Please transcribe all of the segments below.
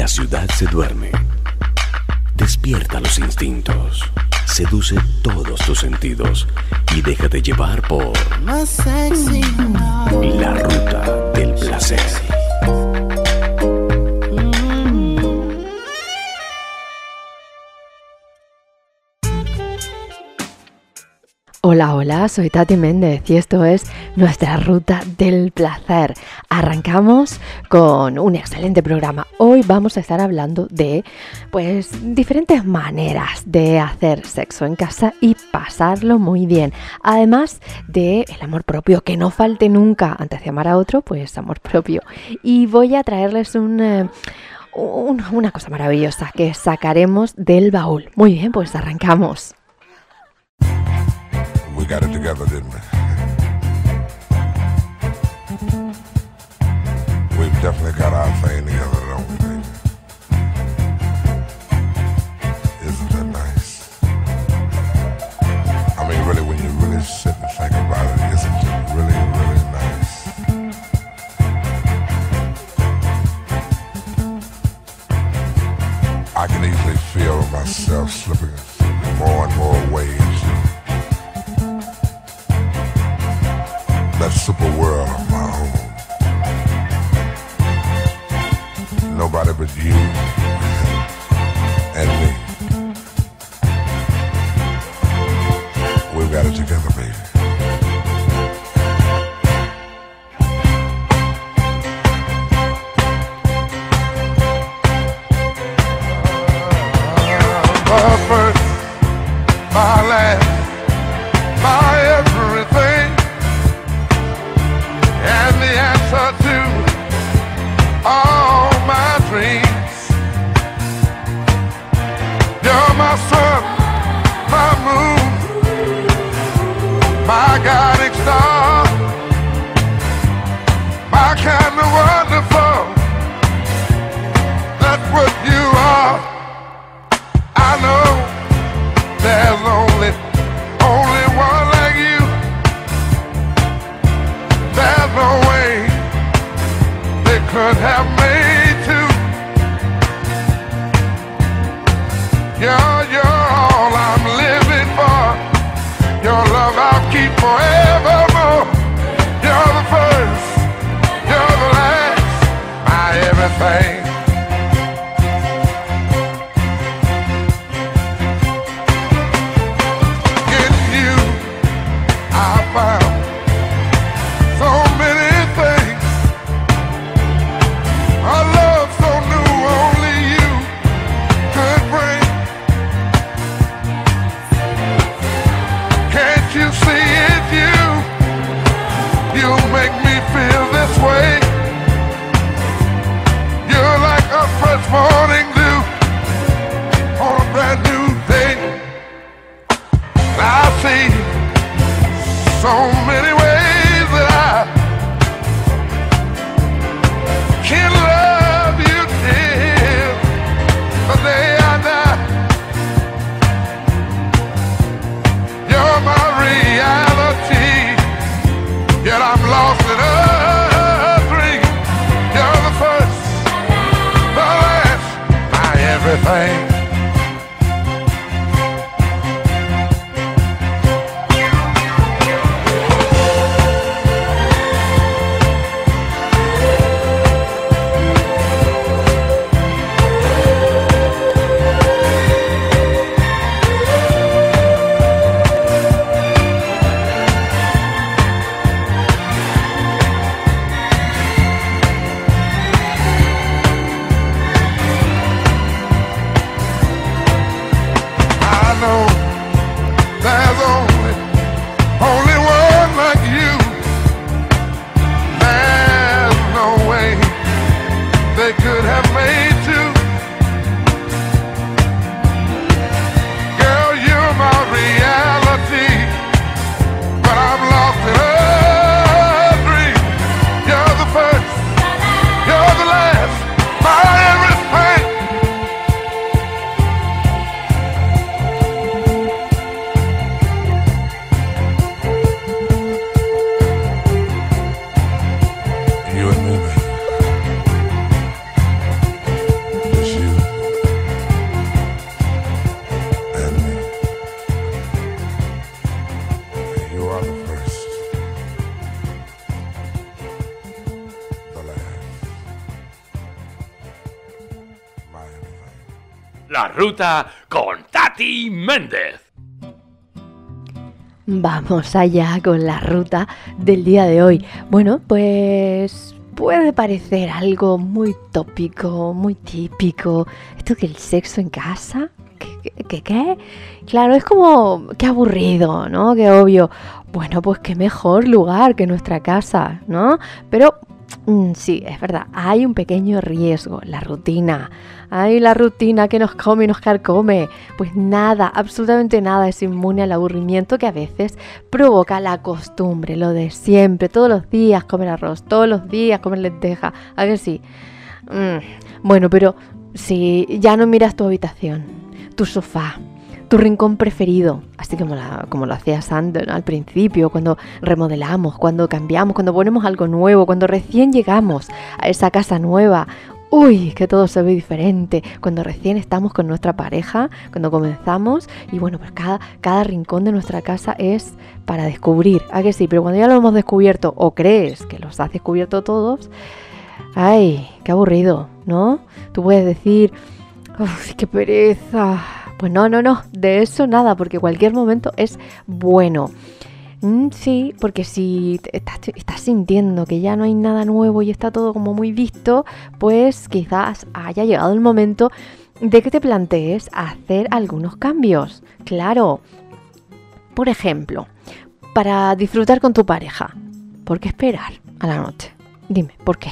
La ciudad se duerme. Despierta los instintos. Seduce todos tus sentidos y déjate llevar por la ruta del placer. Hola, hola, soy Tati Méndez y esto es nuestra ruta del placer. Arrancamos con un excelente programa. Hoy vamos a estar hablando de pues diferentes maneras de hacer sexo en casa y pasarlo muy bien. Además de el amor propio, que no falte nunca antes de amar a otro, pues amor propio. Y voy a traerles un eh, una cosa maravillosa que sacaremos del baúl. Muy bien, pues arrancamos. we got it together, didn't we? Definitely got our thing together, don't we, baby? Isn't that nice? I mean, really, when you really sit and think about it, isn't it really, really nice? I can easily feel myself slipping more and more ways that super world Nobody but you and me. We've got it together, baby. La ruta con Tati Méndez. Vamos allá con la ruta del día de hoy. Bueno, pues puede parecer algo muy tópico, muy típico. Esto que el sexo en casa, ¿Qué, qué, Claro, es como, qué aburrido, ¿no? Qué obvio. Bueno, pues qué mejor lugar que nuestra casa, ¿no? Pero mm, sí, es verdad, hay un pequeño riesgo, la rutina. Hay la rutina que nos come y nos carcome. Pues nada, absolutamente nada es inmune al aburrimiento que a veces provoca la costumbre, lo de siempre, todos los días comer arroz, todos los días comer lenteja. A ver si. Mm, bueno, pero si ya no miras tu habitación, tu sofá, tu rincón preferido, así como, como lo hacía Sandra al principio, cuando remodelamos, cuando cambiamos, cuando ponemos algo nuevo, cuando recién llegamos a esa casa nueva. Uy, que todo se ve diferente cuando recién estamos con nuestra pareja, cuando comenzamos y bueno, pues cada, cada rincón de nuestra casa es para descubrir, ¿a que sí? Pero cuando ya lo hemos descubierto o crees que los has descubierto todos, ay, qué aburrido, ¿no? Tú puedes decir, uy, qué pereza, pues no, no, no, de eso nada, porque cualquier momento es bueno. Mm, sí, porque si estás, sintiendo que ya no hay nada nuevo y está todo como muy visto, pues quizás haya llegado el momento de que te plantees hacer algunos cambios. Claro, por ejemplo, para disfrutar con tu pareja, ¿por qué esperar a la noche? Dime, ¿por qué?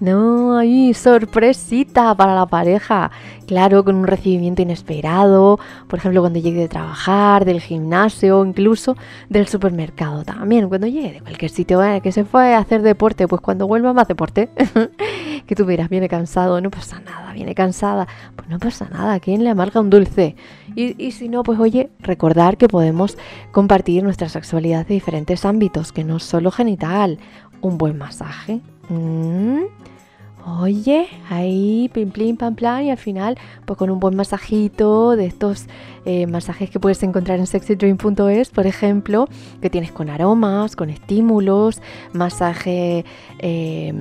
No, hay sorpresita para la pareja. Claro, con un recibimiento inesperado, por ejemplo, cuando llegue de trabajar, del gimnasio incluso del supermercado también. Cuando llegue de cualquier sitio eh, que se fue a hacer deporte, pues cuando vuelva más deporte, que tú miras, viene cansado, no pasa nada, viene cansada, pues no pasa nada, ¿quién le amarga un dulce? Y, si no, pues oye, recordar que podemos compartir nuestra sexualidad de diferentes ámbitos, que no solo genital, un buen masaje. Mm, Oye, ahí, pim, plim, pam, plan, y al final, pues con un buen masajito de estos eh, masajes que puedes encontrar en sexydream.es, por ejemplo, que tienes con aromas, con estímulos, masaje eh,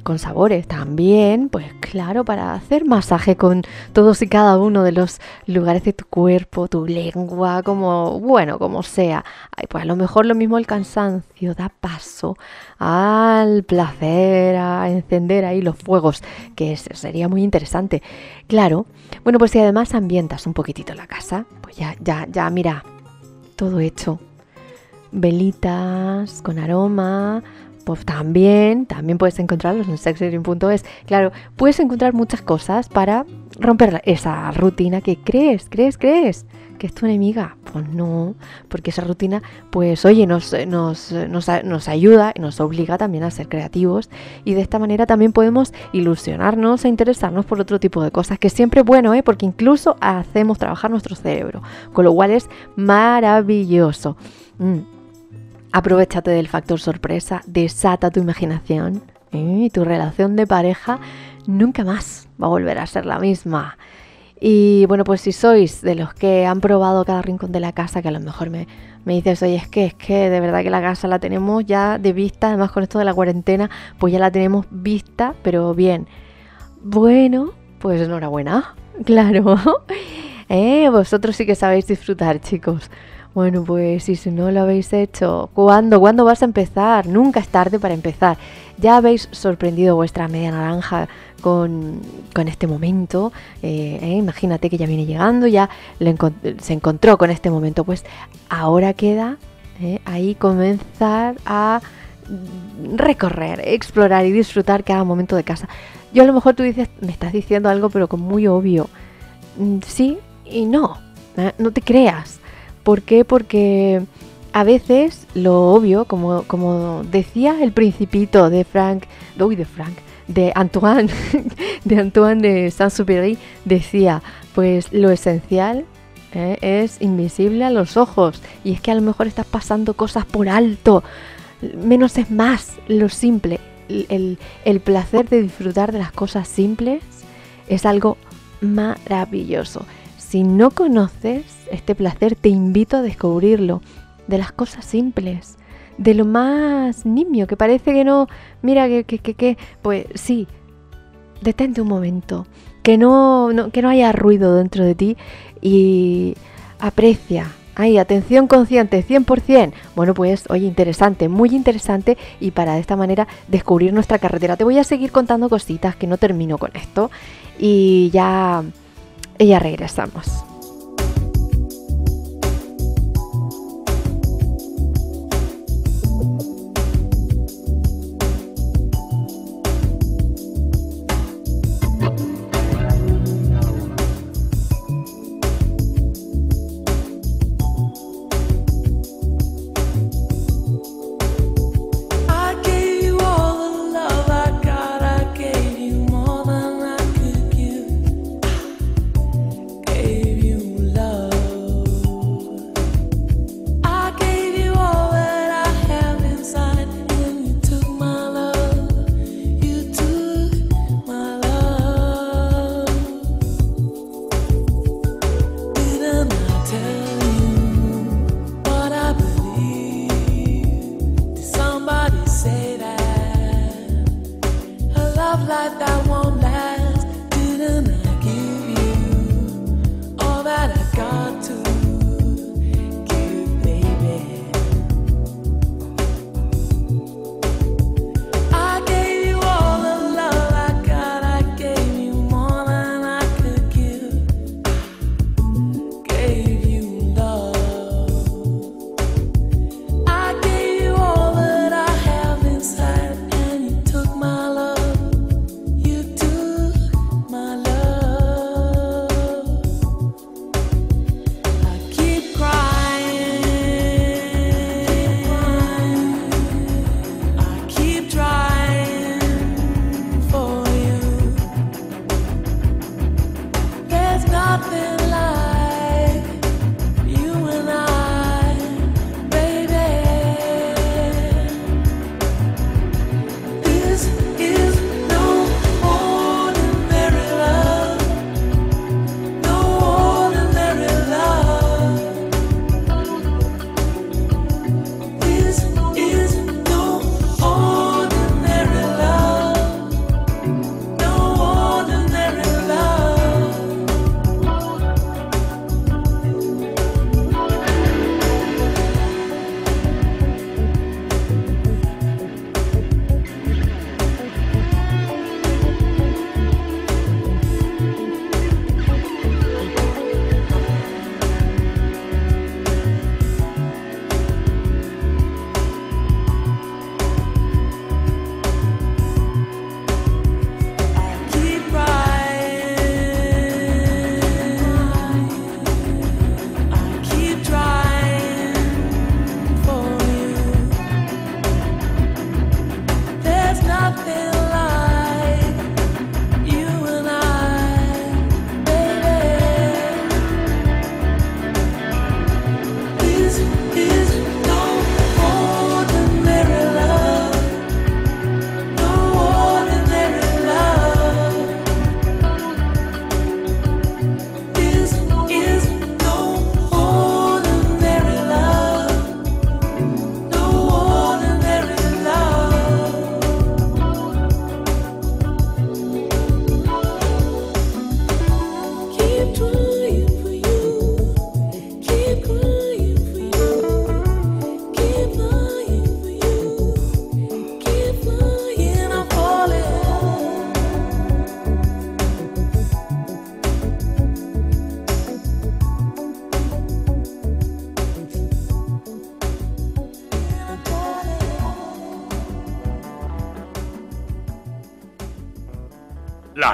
con sabores también, pues claro, para hacer masaje con todos y cada uno de los lugares de tu cuerpo, tu lengua, como, bueno, como sea. pues a lo mejor lo mismo el cansancio da paso al placer, a encender ahí los fuegos, que sería muy interesante. Claro, bueno, pues si además ambientas un poquitito la casa, pues ya, ya, ya, mira, todo hecho. Velitas con aroma, pues también, también puedes encontrarlos en sexydream.es. Claro, puedes encontrar muchas cosas para romper esa rutina que crees, crees, crees que es tu enemiga. Pues no, porque esa rutina, pues oye, nos, nos, nos, nos ayuda y nos obliga también a ser creativos y de esta manera también podemos ilusionarnos e interesarnos por otro tipo de cosas, que siempre es bueno, ¿eh? porque incluso hacemos trabajar nuestro cerebro, con lo cual es maravilloso. Mm. Aprovechate del factor sorpresa, desata tu imaginación y tu relación de pareja nunca más va a volver a ser la misma. Y bueno, pues si sois de los que han probado cada rincón de la casa, que a lo mejor me, me dices, oye, es que es que de verdad que la casa la tenemos ya de vista, además con esto de la cuarentena, pues ya la tenemos vista, pero bien. Bueno, pues enhorabuena, claro. Eh, vosotros sí que sabéis disfrutar, chicos. Bueno, pues si no lo habéis hecho, ¿cuándo? ¿Cuándo vas a empezar? Nunca es tarde para empezar. Ya habéis sorprendido vuestra media naranja con, este momento. Eh, eh, imagínate que ya viene llegando, ya se encontró con este momento. Pues ahora queda eh, ahí comenzar a recorrer, explorar y disfrutar cada momento de casa. Yo a lo mejor tú dices, me estás diciendo algo, pero con muy obvio. Mm, sí y no. No te creas. ¿Por qué? Porque a veces lo obvio, como, como decía el principito de Frank, uy, de Frank, de Antoine, de Antoine de Saint-Supéry, decía, pues lo esencial eh, es invisible a los ojos. Y es que a lo mejor estás pasando cosas por alto. Menos es más, lo simple. El, el placer de disfrutar de las cosas simples es algo maravilloso. Si no conoces este placer, te invito a descubrirlo de las cosas simples, de lo más nimio, que parece que no, mira que, que, que, pues sí, detente un momento, que no, que no haya ruido dentro de ti y aprecia. Ay, atención consciente, 100%. Bueno, pues, oye, interesante, muy interesante y para de esta manera descubrir nuestra carretera. Te voy a seguir contando cositas que no termino con esto y ya, ya regresamos.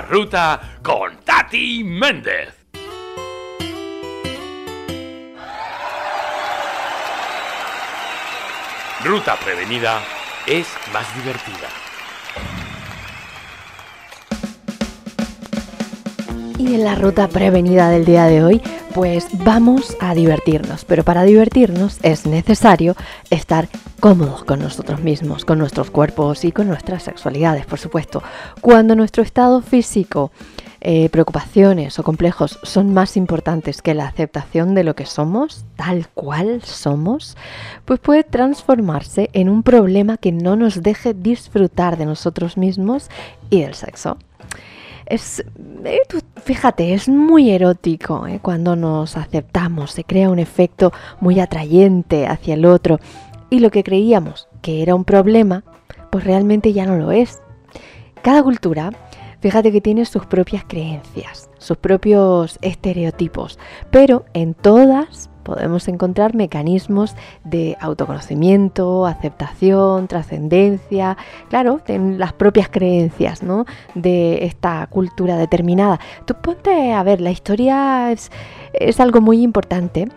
Ruta con Tati Méndez. Ruta prevenida es más divertida. Y en la ruta prevenida del día de hoy, pues vamos a divertirnos, pero para divertirnos es necesario estar cómodos con nosotros mismos, con nuestros cuerpos y con nuestras sexualidades, por supuesto. Cuando nuestro estado físico eh, preocupaciones o complejos son más importantes que la aceptación de lo que somos, tal cual somos, pues puede transformarse en un problema que no nos deje disfrutar de nosotros mismos y del sexo. Es, eh, fíjate, es muy erótico eh, cuando nos aceptamos, se crea un efecto muy atrayente hacia el otro y lo que creíamos que era un problema, pues realmente ya no lo es. Cada cultura, fíjate que tiene sus propias creencias, sus propios estereotipos, pero en todas podemos encontrar mecanismos de autoconocimiento, aceptación, trascendencia, claro, en las propias creencias ¿no? de esta cultura determinada. Tú ponte a ver, la historia es, es algo muy importante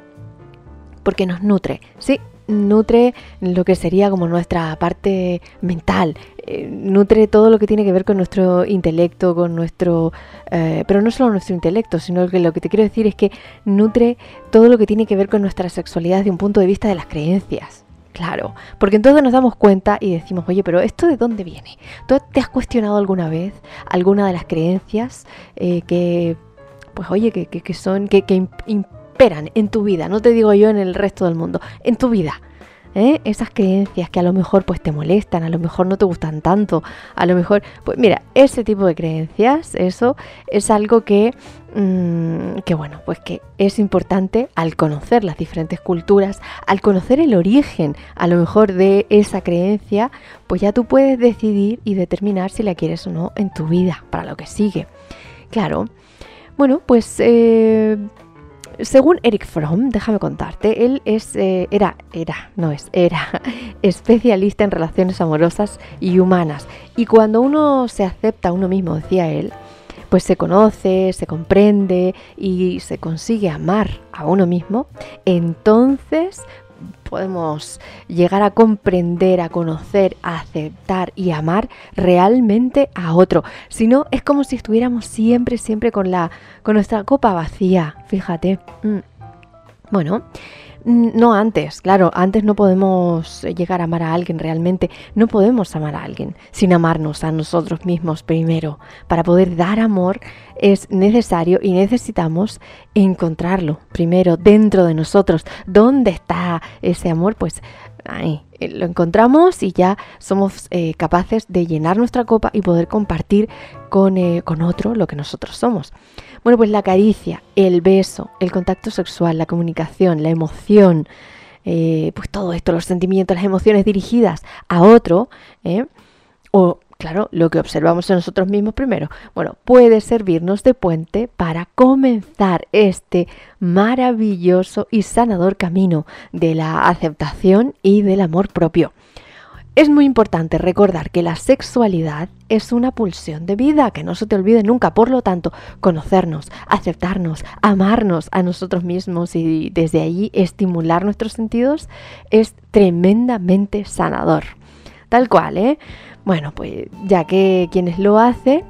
porque nos nutre. Sí, nutre lo que sería como nuestra parte mental, eh, nutre todo lo que tiene que ver con nuestro intelecto, con nuestro... Eh, pero no solo nuestro intelecto, sino que lo que te quiero decir es que nutre todo lo que tiene que ver con nuestra sexualidad desde un punto de vista de las creencias. Claro, porque entonces nos damos cuenta y decimos, oye, pero ¿esto de dónde viene? ¿Tú te has cuestionado alguna vez alguna de las creencias eh, que, pues oye, que, que, son, que, que imperan en tu vida? No te digo yo en el resto del mundo, en tu vida. ¿eh? esas creencias que a lo mejor pues te molestan, a lo mejor no te gustan tanto, a lo mejor, pues mira, ese tipo de creencias, eso es algo que, mm, que bueno, pues que es importante al conocer las diferentes culturas, al conocer el origen a lo mejor de esa creencia, pues ya tú puedes decidir y determinar si la quieres o no en tu vida, para lo que sigue. Claro. Bueno, pues eh, según Eric Fromm, déjame contarte, él es, eh, era, era, no es, era especialista en relaciones amorosas y humanas. Y cuando uno se acepta a uno mismo, decía él, pues se conoce, se comprende y se consigue amar a uno mismo, entonces podemos llegar a comprender, a conocer, a aceptar y amar realmente a otro. Si no, es como si estuviéramos siempre, siempre con, la, con nuestra copa vacía, fíjate. Mm. Bueno, mm, no antes, claro, antes no podemos llegar a amar a alguien realmente, no podemos amar a alguien sin amarnos a nosotros mismos primero. Para poder dar amor es necesario y necesitamos encontrarlo primero dentro de nosotros. ¿Dónde está ese amor? Pues ahí eh, lo encontramos y ya somos eh, capaces de llenar nuestra copa y poder compartir con, eh, con otro lo que nosotros somos. Bueno, pues la caricia, el beso, el contacto sexual, la comunicación, la emoción, pues todo esto, los sentimientos, las emociones dirigidas a otro, o claro, lo que observamos en nosotros mismos primero, bueno, puede servirnos de puente para comenzar este maravilloso y sanador camino de la aceptación y del amor propio. Es muy importante recordar que la sexualidad es una pulsión de vida, que no se te olvide nunca. Por lo tanto, conocernos, aceptarnos, amarnos a nosotros mismos y desde allí estimular nuestros sentidos es tremendamente sanador. Tal cual, ¿eh? Bueno, pues ya que quienes lo hacen,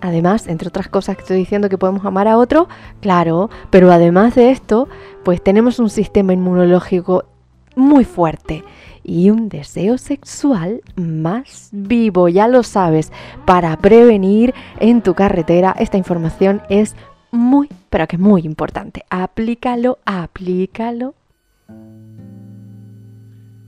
además, entre otras cosas que estoy diciendo que podemos amar a otro, claro, pero además de esto, pues tenemos un sistema inmunológico muy fuerte y un deseo sexual más vivo, ya lo sabes, para prevenir en tu carretera. Esta información es muy, pero que muy importante. Aplícalo, aplícalo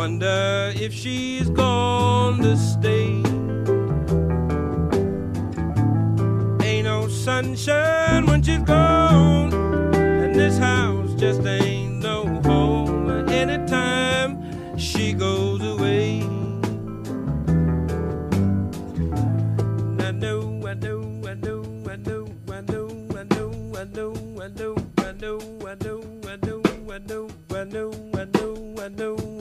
Wonder if she's gone to stay. Ain't no sunshine when she's gone, and this house just ain't no home anytime she goes away. I know, I know, I know, I know, I know, I know, I know, I know, I know, I know, I know, I know, I know, I know, I know,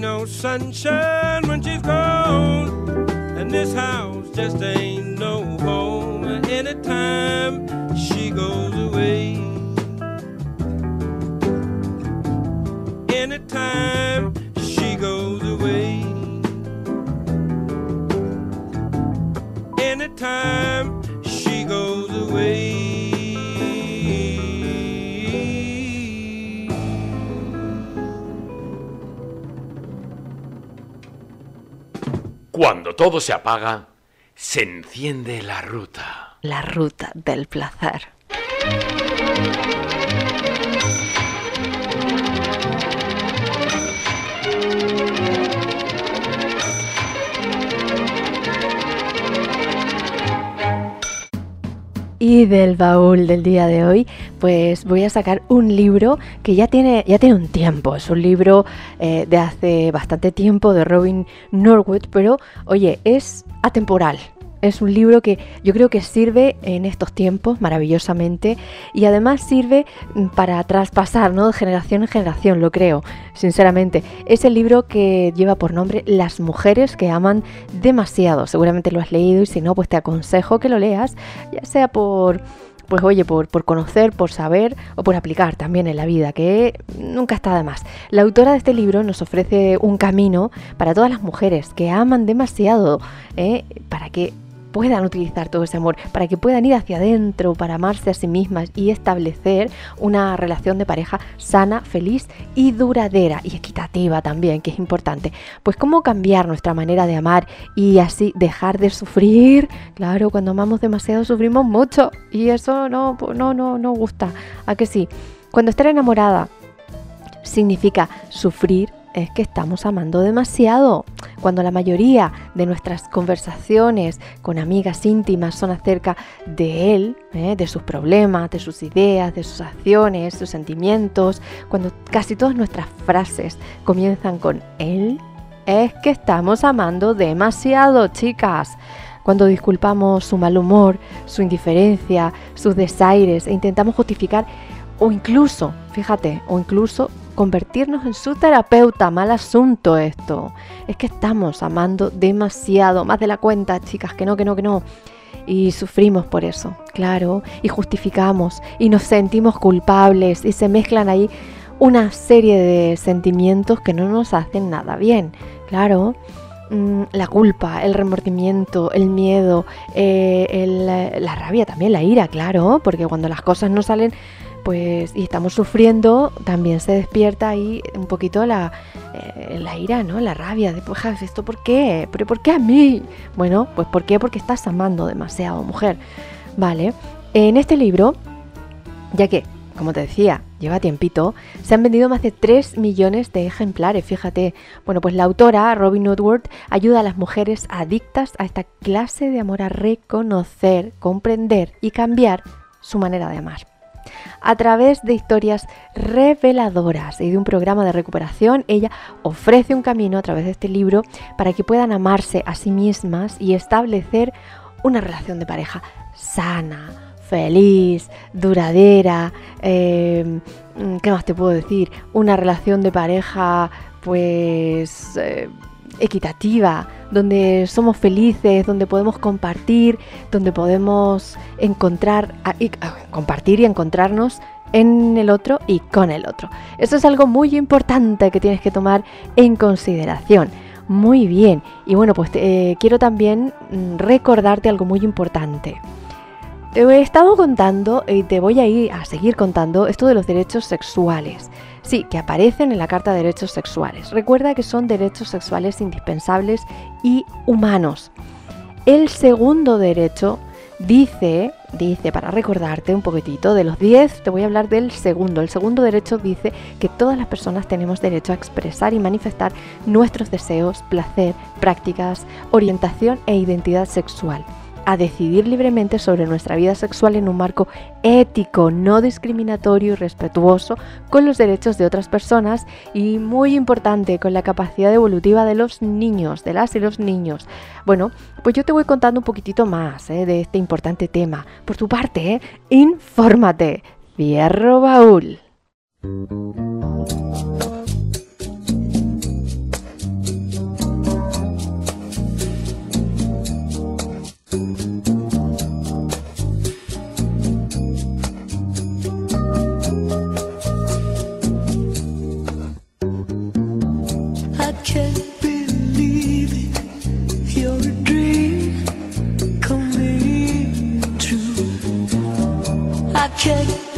Ain't no sunshine when she's gone, and this house just ain't no home anytime she goes away. Anytime she goes away. Anytime she goes away. Cuando todo se apaga, se enciende la ruta. La ruta del placer. Y del baúl del día de hoy, pues voy a sacar un libro que ya tiene, ya tiene un tiempo. Es un libro eh, de hace bastante tiempo de Robin Norwood, pero oye, es atemporal. Es un libro que yo creo que sirve en estos tiempos maravillosamente y además sirve mm, para traspasar ¿no? de generación en generación, lo creo, sinceramente. Es el libro que lleva por nombre Las mujeres que aman demasiado. Seguramente lo has leído y si no, pues te aconsejo que lo leas, ya sea por pues oye, por, por, conocer, por saber o por aplicar también en la vida, que nunca está de más. La autora de este libro nos ofrece un camino para todas las mujeres que aman demasiado, ¿eh? para que puedan utilizar todo ese amor, para que puedan ir hacia adentro, para amarse a sí mismas y establecer una relación de pareja sana, feliz y duradera y equitativa también, que es importante. Pues cómo cambiar nuestra manera de amar y así dejar de sufrir. Claro, cuando amamos demasiado sufrimos mucho y eso no, no, no, no gusta. ¿A que sí? Cuando estar enamorada significa sufrir es que estamos amando demasiado. Cuando la mayoría de nuestras conversaciones con amigas íntimas son acerca de él, ¿eh? de sus problemas, de sus ideas, de sus acciones, sus sentimientos, cuando casi todas nuestras frases comienzan con él, es que estamos amando demasiado, chicas. Cuando disculpamos su mal humor, su indiferencia, sus desaires e intentamos justificar o incluso, fíjate, o incluso convertirnos en su terapeuta. Mal asunto esto. Es que estamos amando demasiado, más de la cuenta, chicas, que no, que no, que no. Y sufrimos por eso, claro, y justificamos, y nos sentimos culpables, y se mezclan ahí una serie de sentimientos que no nos hacen nada bien, claro. Mm, la culpa, el remordimiento, el miedo, eh, la rabia también, la ira, claro, porque cuando las cosas no salen pues y estamos sufriendo, también se despierta ahí un poquito la, eh, la ira, ¿no? La rabia de, pues, ¿esto por qué? ¿Pero por qué a mí? Bueno, pues ¿por qué? Porque estás amando demasiado, mujer. Vale, en este libro, ya que, como te decía, lleva tiempito, se han vendido más de 3 millones de ejemplares, fíjate. Bueno, pues la autora, Robin Woodward, ayuda a las mujeres adictas a esta clase de amor a reconocer, comprender y cambiar su manera de amar a través de historias reveladoras y de un programa de recuperación, ella ofrece un camino a través de este libro para que puedan amarse a sí mismas y establecer una relación de pareja sana, feliz, duradera. Eh, ¿Qué más te puedo decir? Una relación de pareja, pues... Eh, equitativa, donde somos felices, donde podemos compartir, donde podemos encontrar, compartir y encontrarnos en el otro y con el otro. Eso es algo muy importante que tienes que tomar en consideración. Muy bien. Y bueno, pues eh, quiero también mm, recordarte algo muy importante. Te he estado contando y te voy a ir a seguir contando esto de los derechos sexuales. Sí, que aparecen en la Carta de Derechos Sexuales. Recuerda que son derechos sexuales indispensables y humanos. El segundo derecho Dice, dice, para recordarte un poquitito, de los 10 te voy a hablar del segundo. El segundo derecho dice que todas las personas tenemos derecho a expresar y manifestar nuestros deseos, placer, prácticas, orientación e identidad sexual a decidir libremente sobre nuestra vida sexual en un marco ético, no discriminatorio y respetuoso con los derechos de otras personas y muy importante con la capacidad evolutiva de los niños, de las y los niños. Bueno, pues yo te voy contando un poquitito más eh, de este importante tema. Por tu parte, eh, infórmate. Fierro baúl. Tu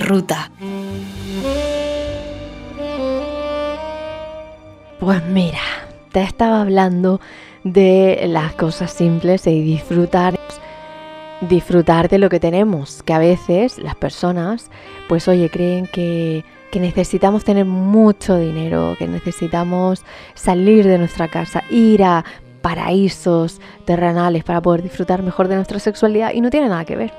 ruta. Pues mira, te estaba hablando de las cosas simples y disfrutar disfrutar de lo que tenemos, que a veces las personas, pues oye, creen que, que, necesitamos tener mucho dinero, que necesitamos salir de nuestra casa, ir a paraísos terrenales para poder disfrutar mejor de nuestra sexualidad y no tiene nada que ver.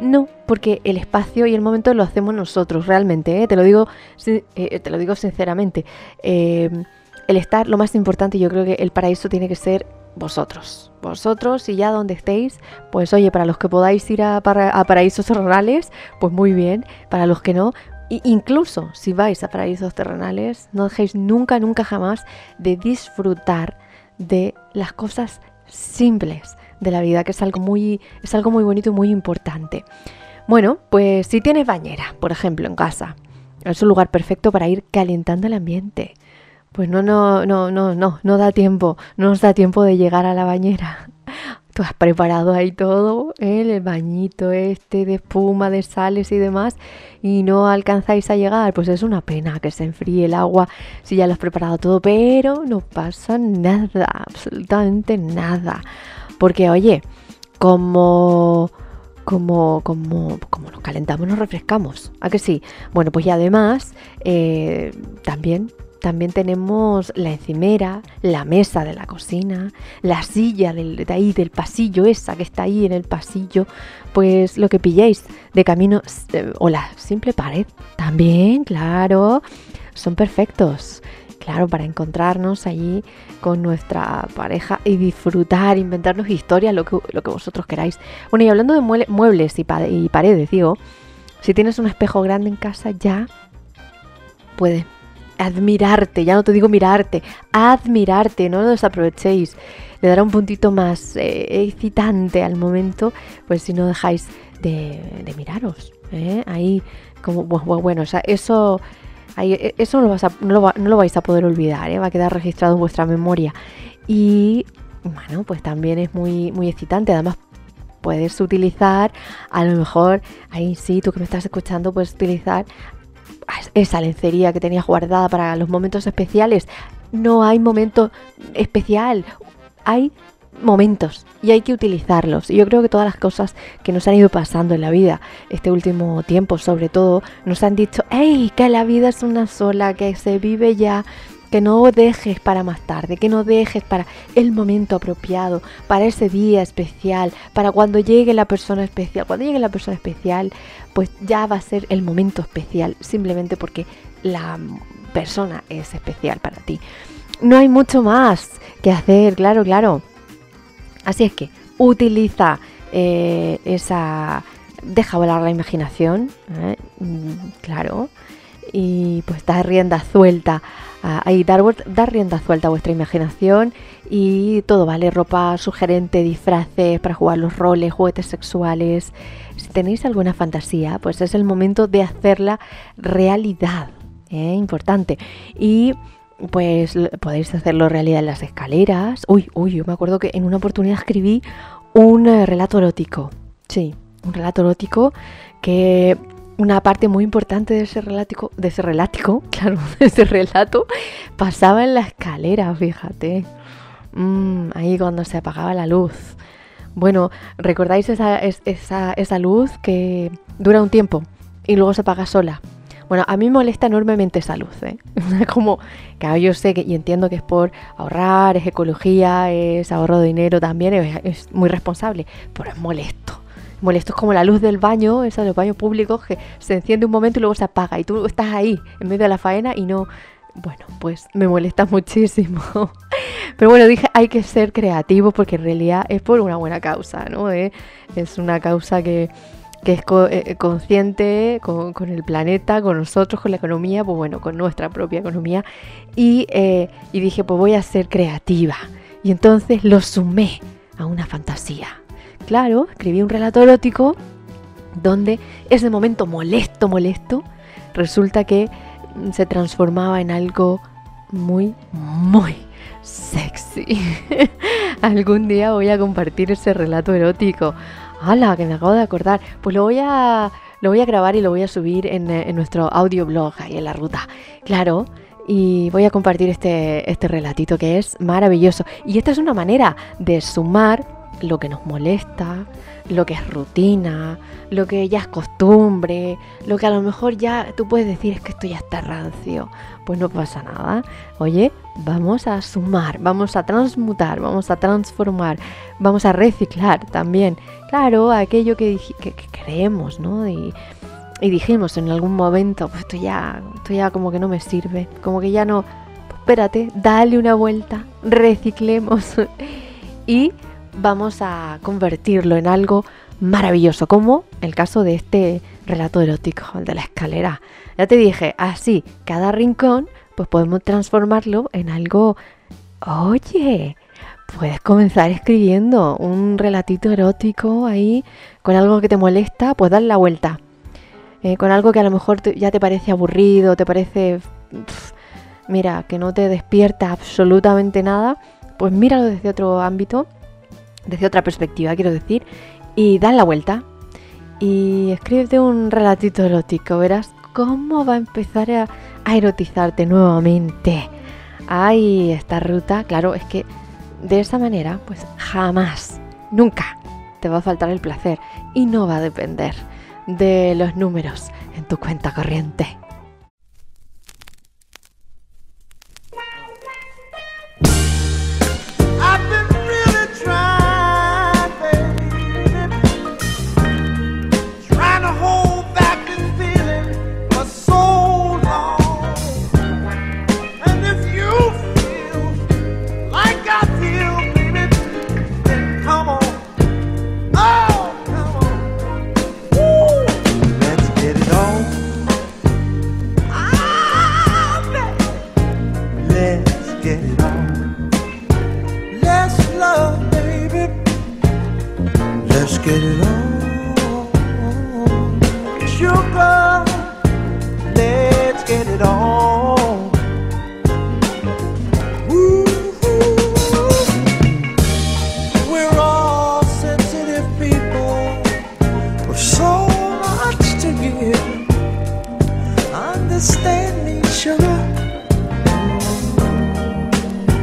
No, porque el espacio y el momento lo hacemos nosotros realmente, ¿eh? te, lo digo, eh, te lo digo sinceramente. Em, el estar, lo más importante, yo creo que el paraíso tiene que ser vosotros. Vosotros y ya donde estéis, pues oye, para los que podáis ir a, paraísos terrenales, pues muy bien. Para los que no, incluso si vais a paraísos terrenales, no dejéis nunca, nunca jamás de disfrutar de las cosas simples de la vida, que es algo muy, es algo muy bonito y muy importante. Bueno, pues si tienes bañera, por ejemplo, en casa, es un lugar perfecto para ir calentando el ambiente. Pues no, no, no, no, no, no da tiempo, no nos da tiempo de llegar a la bañera. Tú has preparado ahí todo, ¿eh? el bañito este de espuma, de sales y demás, y no alcanzáis a llegar, pues es una pena que se enfríe el agua si ya lo has preparado todo, pero no pasa nada, absolutamente nada. Porque oye, como como, como, como nos calentamos, nos refrescamos. ¿A que sí? Bueno, pues y además eh, también, también tenemos la encimera, la mesa de la cocina, la silla del, de ahí del pasillo, esa que está ahí en el pasillo, pues lo que pilléis de camino, eh, o la simple pared, también, claro, son perfectos claro, para encontrarnos allí con nuestra pareja y disfrutar, inventarnos historias, lo que, lo que vosotros queráis. Bueno, y hablando de muebles y, paredes, digo, si tienes un espejo grande en casa, ya puedes admirarte, ya no te digo mirarte, admirarte, no lo desaprovechéis. Le dará un puntito más eh, excitante al momento, pues si no dejáis de, miraros. ¿eh? Ahí, como, bueno, o sea, eso e, eso no lo, vais a poder olvidar, ¿eh? va a quedar registrado en vuestra memoria. Y bueno, pues también es muy, muy excitante. Además, puedes utilizar, a lo mejor, ahí sí, tú que me estás escuchando, puedes utilizar esa lencería que tenías guardada para los momentos especiales. No hay momento especial, hay momentos y hay que utilizarlos. Y yo creo que todas las cosas que nos han ido pasando en la vida este último tiempo, sobre todo, nos han dicho, hey, que la vida es una sola, que se vive ya, que no dejes para más tarde, que no dejes para el momento apropiado, para ese día especial, para cuando llegue la persona especial. Cuando llegue la persona especial, pues ya va a ser el momento especial, simplemente porque la persona es especial para ti. No hay mucho más que hacer, claro, claro. Así es que utiliza eh, esa... Deja volar la imaginación, ¿eh? mm, claro, y pues da rienda suelta ahí dar, dar, rienda suelta a vuestra imaginación y todo vale ropa sugerente disfraces para jugar los roles juguetes sexuales si tenéis alguna fantasía pues es el momento de hacerla realidad ¿eh? importante y pues podéis hacerlo realidad en las escaleras. Uy, uy, yo me acuerdo que en una oportunidad escribí un eh, relato erótico. Sí, un relato erótico que una parte muy importante de ese relato, de ese relato, claro, de ese relato, pasaba en la escalera, fíjate. Mm, ahí cuando se apagaba la luz. Bueno, ¿recordáis esa, esa, esa luz que dura un tiempo y luego se apaga sola? Bueno, a mí me molesta enormemente esa luz, ¿eh? Como, que yo sé que, y entiendo que es por ahorrar, es ecología, es ahorro de dinero también, es, muy responsable, pero es molesto. Molesto es como la luz del baño, esa de los baños públicos, que se enciende un momento y luego se apaga, y tú estás ahí, en medio de la faena, y no... Bueno, pues me molesta muchísimo. Pero bueno, dije, hay que ser creativos porque en realidad es por una buena causa, ¿no? ¿Eh? Es una causa que que es eh, eh, consciente con, el planeta, con nosotros, con la economía, pues bueno, con nuestra propia economía. Y, eh, y dije, pues voy a ser creativa. Y entonces lo sumé a una fantasía. Claro, escribí un relato erótico donde ese momento molesto, molesto, resulta que se transformaba en algo muy, muy sexy. Algún día voy a compartir ese relato erótico. ¡Hala! Que me acabo de acordar. Pues lo voy a, lo voy a grabar y lo voy a subir en, en nuestro audioblog ahí en la ruta. Claro. Y voy a compartir este, este relatito que es maravilloso. Y esta es una manera de sumar lo que nos molesta, lo que es rutina, lo que ya es costumbre, lo que a lo mejor ya tú puedes decir es que esto ya está rancio. Pues no pasa nada. Oye, vamos a sumar, vamos a transmutar, vamos a transformar, vamos a reciclar también. Claro, aquello que, que, creemos, ¿no? Y, dijimos en algún momento, pues esto ya, esto ya como que no me sirve, como que ya no... Pues espérate, dale una vuelta, reciclemos. y vamos a convertirlo en algo maravilloso, como el caso de este relato erótico, el de la escalera. Ya te dije, así, cada rincón, pues podemos transformarlo en algo, oye, puedes comenzar escribiendo un relatito erótico ahí con algo que te molesta, pues dar la vuelta. Eh, con algo que a lo mejor ya te parece aburrido, te parece, mira, que no te despierta absolutamente nada, pues míralo desde otro ámbito, desde otra perspectiva, quiero decir, y da la vuelta. Y escríbete un relatito erótico, verás cómo va a empezar a, a erotizarte nuevamente. Ay, esta ruta, claro, es que de esa manera, pues jamás, nunca te va a faltar el placer y no va a depender de los números en tu cuenta corriente. get it on. Sugar, let's get it on. We're all sensitive people with so much to give. Understand.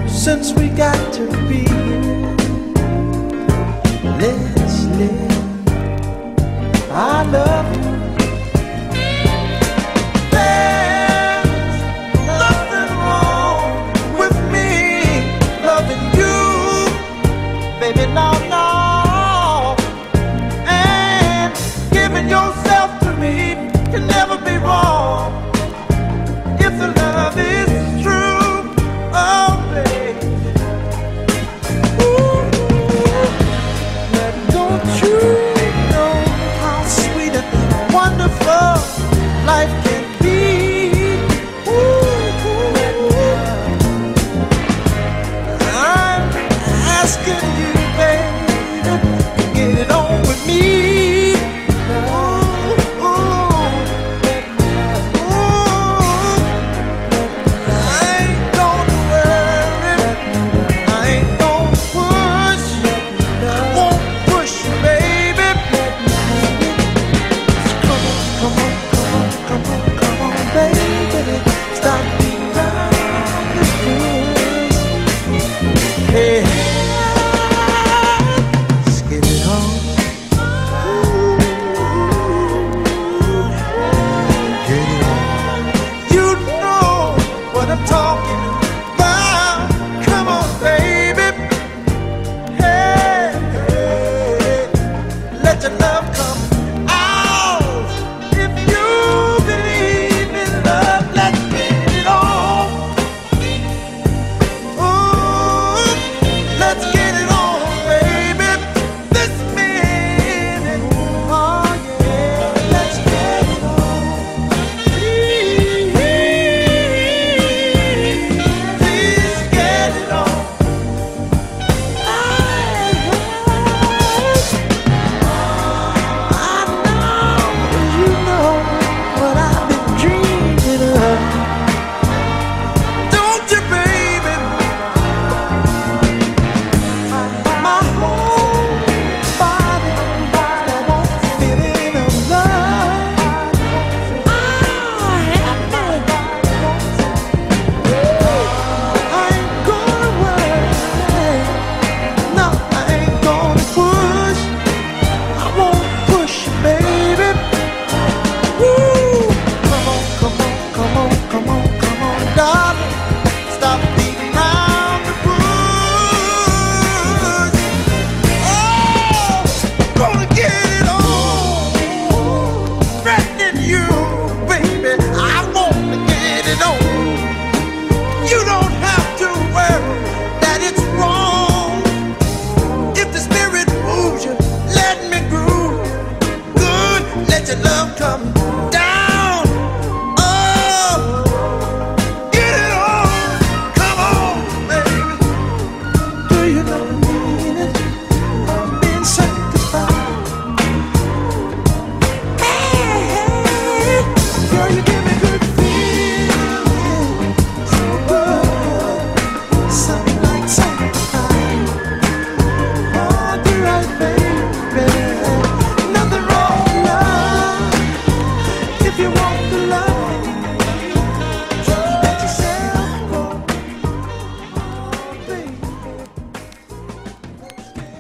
Since we got to be, let I love you.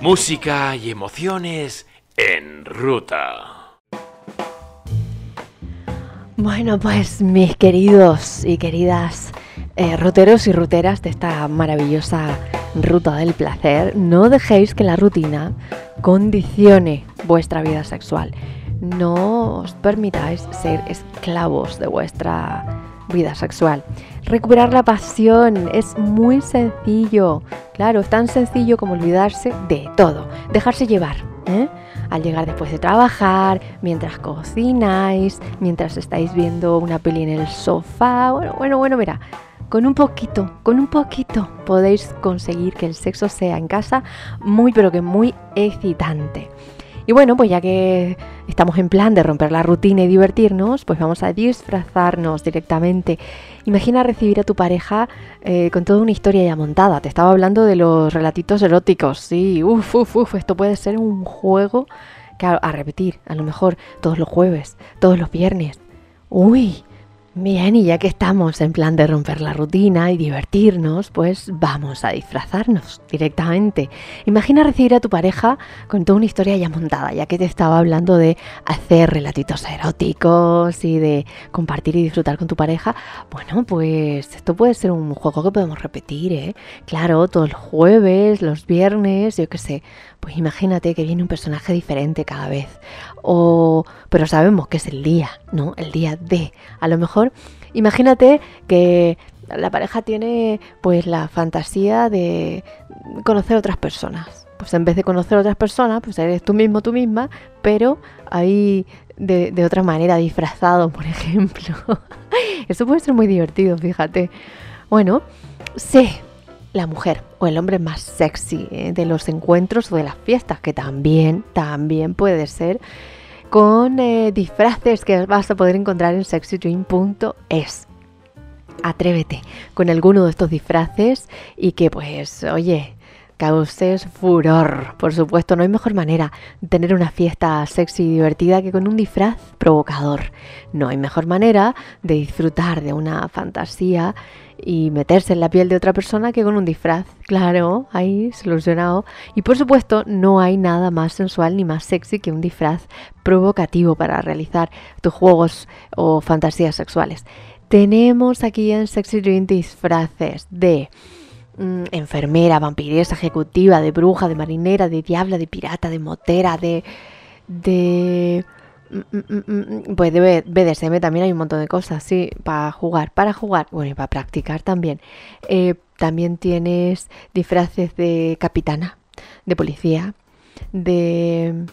Música y emociones en ruta. Bueno, pues mis queridos y queridas eh, ruteros y ruteras de esta maravillosa ruta del placer, no dejéis que la rutina condicione vuestra vida sexual. No os permitáis ser esclavos de vuestra vida sexual. Recuperar la pasión es muy sencillo. Claro, es tan sencillo como olvidarse de todo. Dejarse llevar. ¿eh? Al llegar después de trabajar, mientras cocináis, mientras estáis viendo una peli en el sofá. Bueno, bueno, bueno, mira. Con un poquito, con un poquito podéis conseguir que el sexo sea en casa muy, pero que muy excitante. Y bueno, pues ya que estamos en plan de romper la rutina y divertirnos, pues vamos a disfrazarnos directamente. Imagina recibir a tu pareja eh, con toda una historia ya montada. Te estaba hablando de los relatitos eróticos. Sí, uff, uff, uff, esto puede ser un juego que a repetir, a lo mejor todos los jueves, todos los viernes. Uy, Bien, y ya que estamos en plan de romper la rutina y divertirnos, pues vamos a disfrazarnos directamente. Imagina recibir a tu pareja con toda una historia ya montada, ya que te estaba hablando de hacer relatitos eróticos y de compartir y disfrutar con tu pareja. Bueno, pues esto puede ser un juego que podemos repetir, ¿eh? Claro, todos los jueves, los viernes, yo qué sé. Pues imagínate que viene un personaje diferente cada vez. O, pero sabemos que es el día, ¿no? El día de. A lo mejor, imagínate que la pareja tiene pues la fantasía de conocer otras personas. Pues en vez de conocer otras personas, pues eres tú mismo, tú misma, pero ahí de, de otra manera, disfrazado, por ejemplo. Eso puede ser muy divertido, fíjate. Bueno, sé la mujer o el hombre más sexy eh, de los encuentros o de las fiestas, que también, también puede ser con eh, disfraces que vas a poder encontrar en sexydream.es. Atrévete con alguno de estos disfraces y que pues, oye, causes furor. Por supuesto, no hay mejor manera de tener una fiesta sexy y divertida que con un disfraz provocador. No hay mejor manera de disfrutar de una fantasía y meterse en la piel de otra persona que con un disfraz. Claro, ahí solucionado. Y por supuesto, no hay nada más sensual ni más sexy que un disfraz provocativo para realizar tus juegos o fantasías sexuales. Tenemos aquí en Sexy Dream disfraces de mm, enfermera, vampiresa, ejecutiva, de bruja, de marinera, de diabla, de pirata, de motera, de... de pues de BDSM también hay un montón de cosas, sí, para jugar, para jugar, bueno, y para practicar también. Eh, también tienes disfraces de capitana, de policía, de,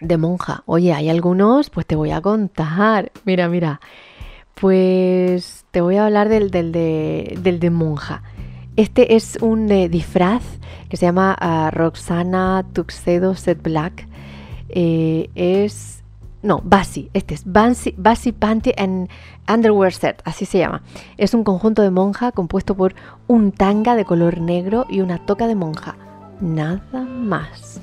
de monja. Oye, hay algunos, pues te voy a contar. Mira, mira, pues te voy a hablar del, del, de, del de monja. Este es un eh, disfraz que se llama ah, Roxana Tuxedo Set Black. Eh, es no, Basi, este es Basi, Basi Panty and Underwear Set, así se llama. Es un conjunto de monja compuesto por un tanga de color negro y una toca de monja. Nada más.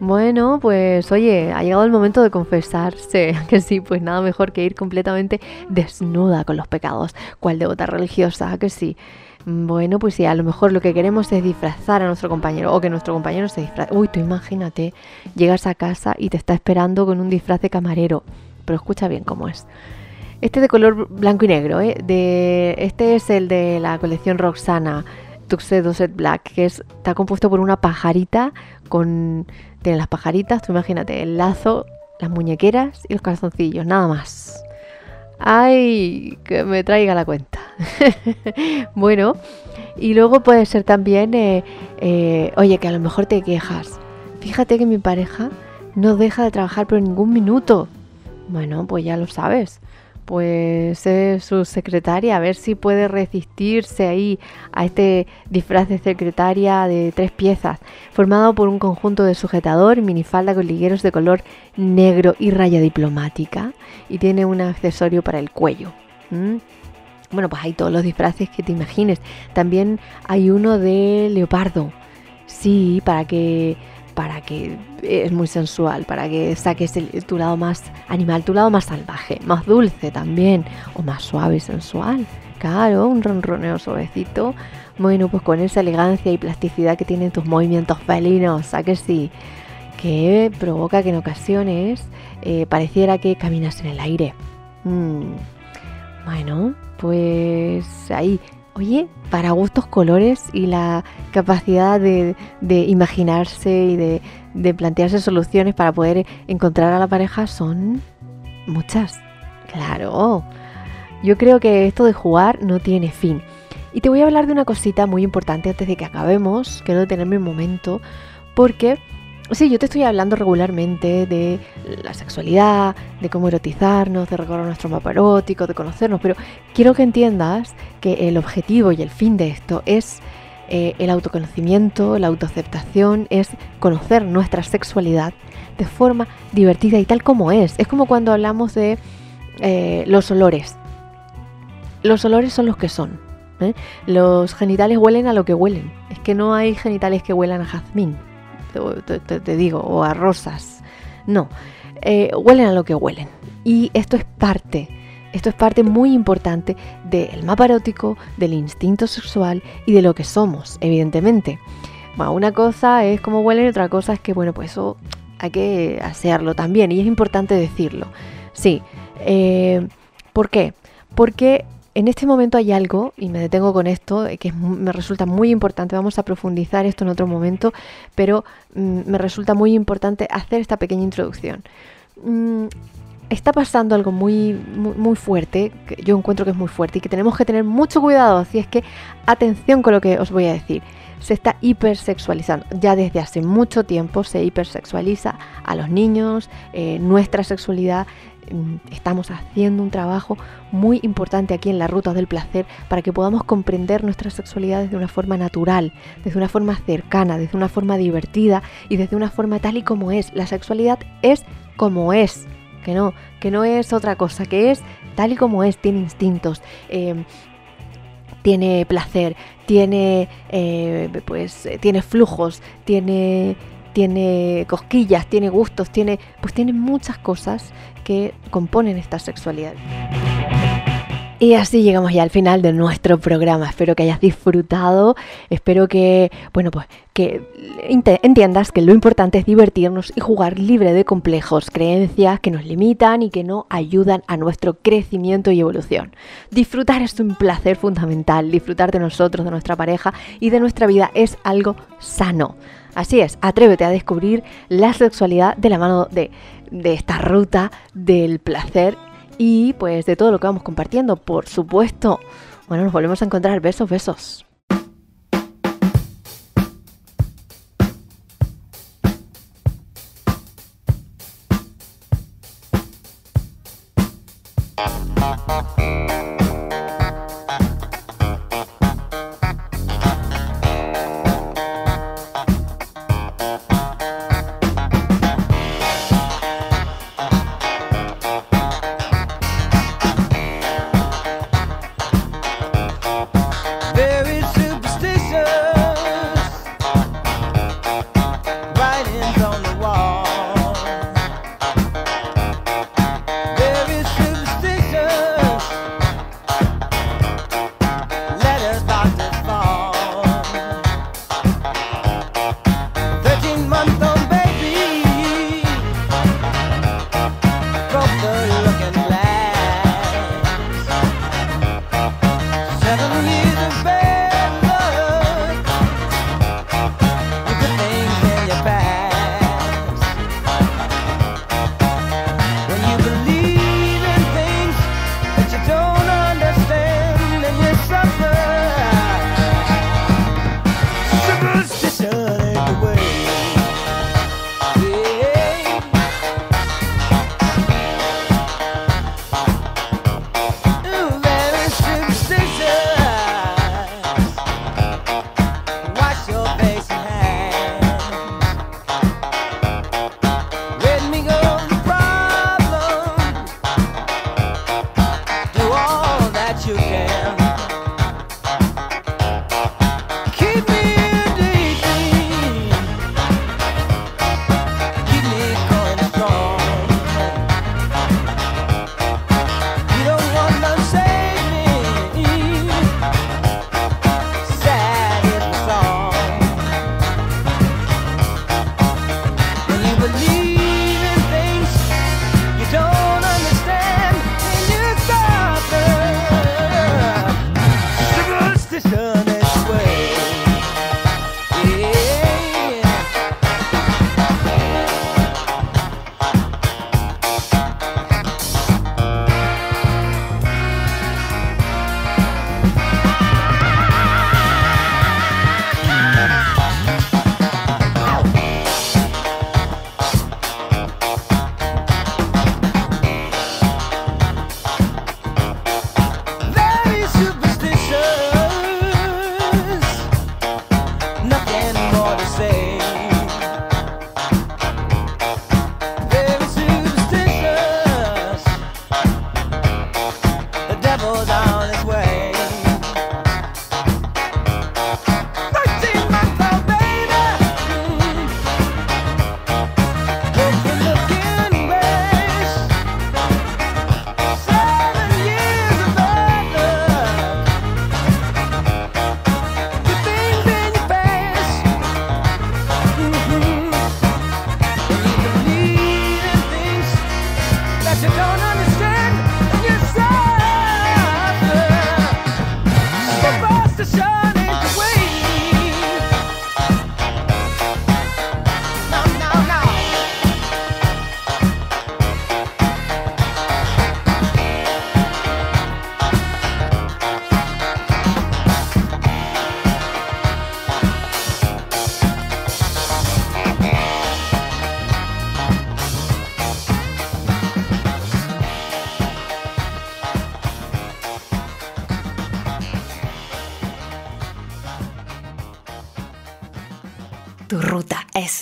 Bueno, pues oye, ha llegado el momento de confesarse, que sí, pues nada mejor que ir completamente desnuda con los pecados, cual devota religiosa, que sí. Bueno, pues sí, a lo mejor lo que queremos es disfrazar a nuestro compañero o que nuestro compañero se disfrace. Uy, tú imagínate, llegas a casa y te está esperando con un disfraz de camarero. Pero escucha bien cómo es. Este de color blanco y negro, ¿eh? De, este es el de la colección Roxana Tuxedo Set Black, que está compuesto por una pajarita con... Tiene las pajaritas, tú imagínate, el lazo, las muñequeras y los calzoncillos, nada más. ¡Ay! Que me traiga la cuenta. bueno, y luego puede ser también, eh, eh, oye, que a lo mejor te quejas. Fíjate que mi pareja no deja de trabajar por ningún minuto. Bueno, pues ya lo sabes pues es su secretaria, a ver si puede resistirse ahí a este disfraz de secretaria de tres piezas, formado por un conjunto de sujetador, minifalda con ligueros de color negro y raya diplomática, y tiene un accesorio para el cuello. Bueno, pues hay todos los disfraces que te imagines. También hay uno de leopardo. Sí, para que para que es muy sensual, para que saques tu lado más animal, tu lado más salvaje, más dulce también, o más suave y sensual. Claro, un ronroneo suavecito, Bueno, pues con esa elegancia y plasticidad que tienen tus movimientos felinos, ¿a que sí? Que provoca que en ocasiones eh, pareciera que caminas en el aire. Mm. Bueno, pues ahí Oye, para gustos, colores y la capacidad de, imaginarse y de, plantearse soluciones para poder encontrar a la pareja son muchas. Claro. Yo creo que esto de jugar no tiene fin. Y te voy a hablar de una cosita muy importante antes de que acabemos. Quiero detenerme un momento porque Sí, yo te estoy hablando regularmente de la sexualidad, de cómo erotizarnos, de recordar nuestro mapa erótico, de conocernos, pero quiero que entiendas que el objetivo y el fin de esto es eh, el autoconocimiento, la autoaceptación, es conocer nuestra sexualidad de forma divertida y tal como es. Es como cuando hablamos de eh, los olores. Los olores son los que son. ¿eh? Los genitales huelen a lo que huelen. Es que no hay genitales que huelan a jazmín te, digo, o a rosas. No, eh, huelen a lo que huelen. Y esto es parte, esto es parte muy importante del mapa erótico, del instinto sexual y de lo que somos, evidentemente. Bueno, una cosa es cómo huelen y otra cosa es que, bueno, pues eso hay que hacerlo también y es importante decirlo. Sí, eh, ¿por qué? Porque en este momento hay algo, y me detengo con esto, que me resulta muy importante, vamos a profundizar esto en otro momento, pero mm, me resulta muy importante hacer esta pequeña introducción. Mm, está pasando algo muy, muy, fuerte, que yo encuentro que es muy fuerte y que tenemos que tener mucho cuidado, así es que atención con lo que os voy a decir. Se está hipersexualizando. Ya desde hace mucho tiempo se hipersexualiza a los niños, eh, nuestra sexualidad Mm, estamos haciendo un trabajo muy importante aquí en la ruta del placer para que podamos comprender nuestras sexualidades de una forma natural, desde una forma cercana, desde una forma divertida y desde una forma tal y como es. La sexualidad es como es, que no, que no es otra cosa, que es tal y como es, tiene instintos. Em, tiene placer, tiene eh, pues tiene flujos, tiene tiene cosquillas, tiene gustos, tiene pues tiene muchas cosas que componen esta sexualidad. Y así llegamos ya al final de nuestro programa. Espero que hayas disfrutado. Espero que, bueno, pues que entiendas que lo importante es divertirnos y jugar libre de complejos, creencias que nos limitan y que no ayudan a nuestro crecimiento y evolución. Disfrutar es un placer fundamental. Disfrutar de nosotros, de nuestra pareja y de nuestra vida es algo sano. Así es, atrévete a descubrir la sexualidad de la mano de, de esta ruta del placer y pues de todo lo que vamos compartiendo, por supuesto. Bueno, nos volvemos a encontrar. Besos, besos.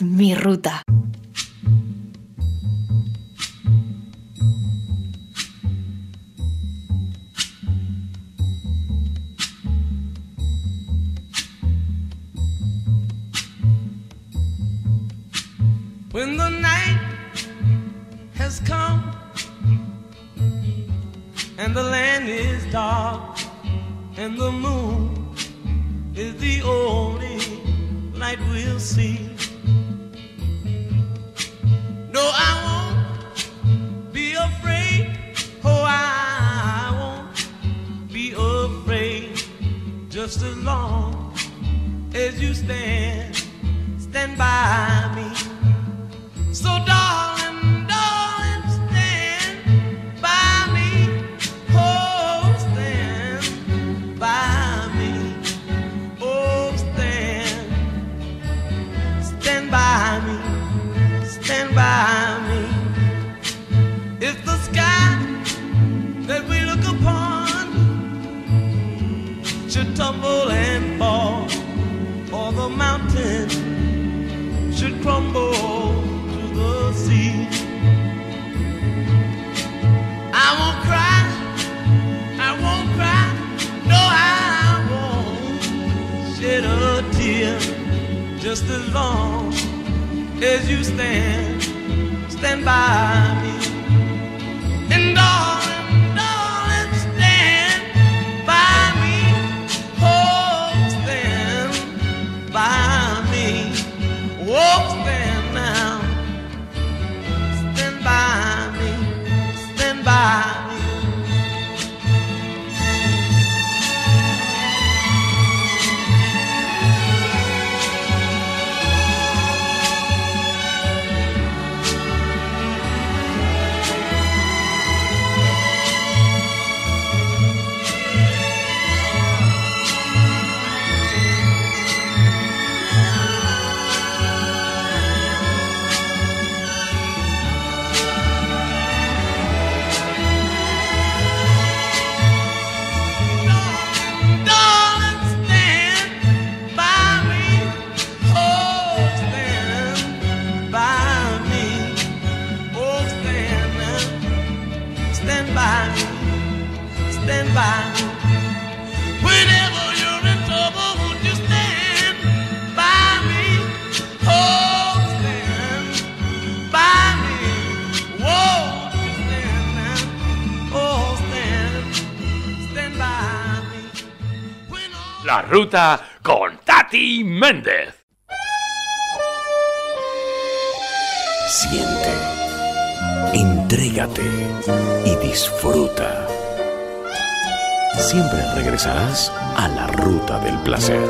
mi ruta. as you stand, stand by me. la ruta con Tati Méndez. Siente, entrégate y disfruta. Siempre regresarás a la ruta del placer.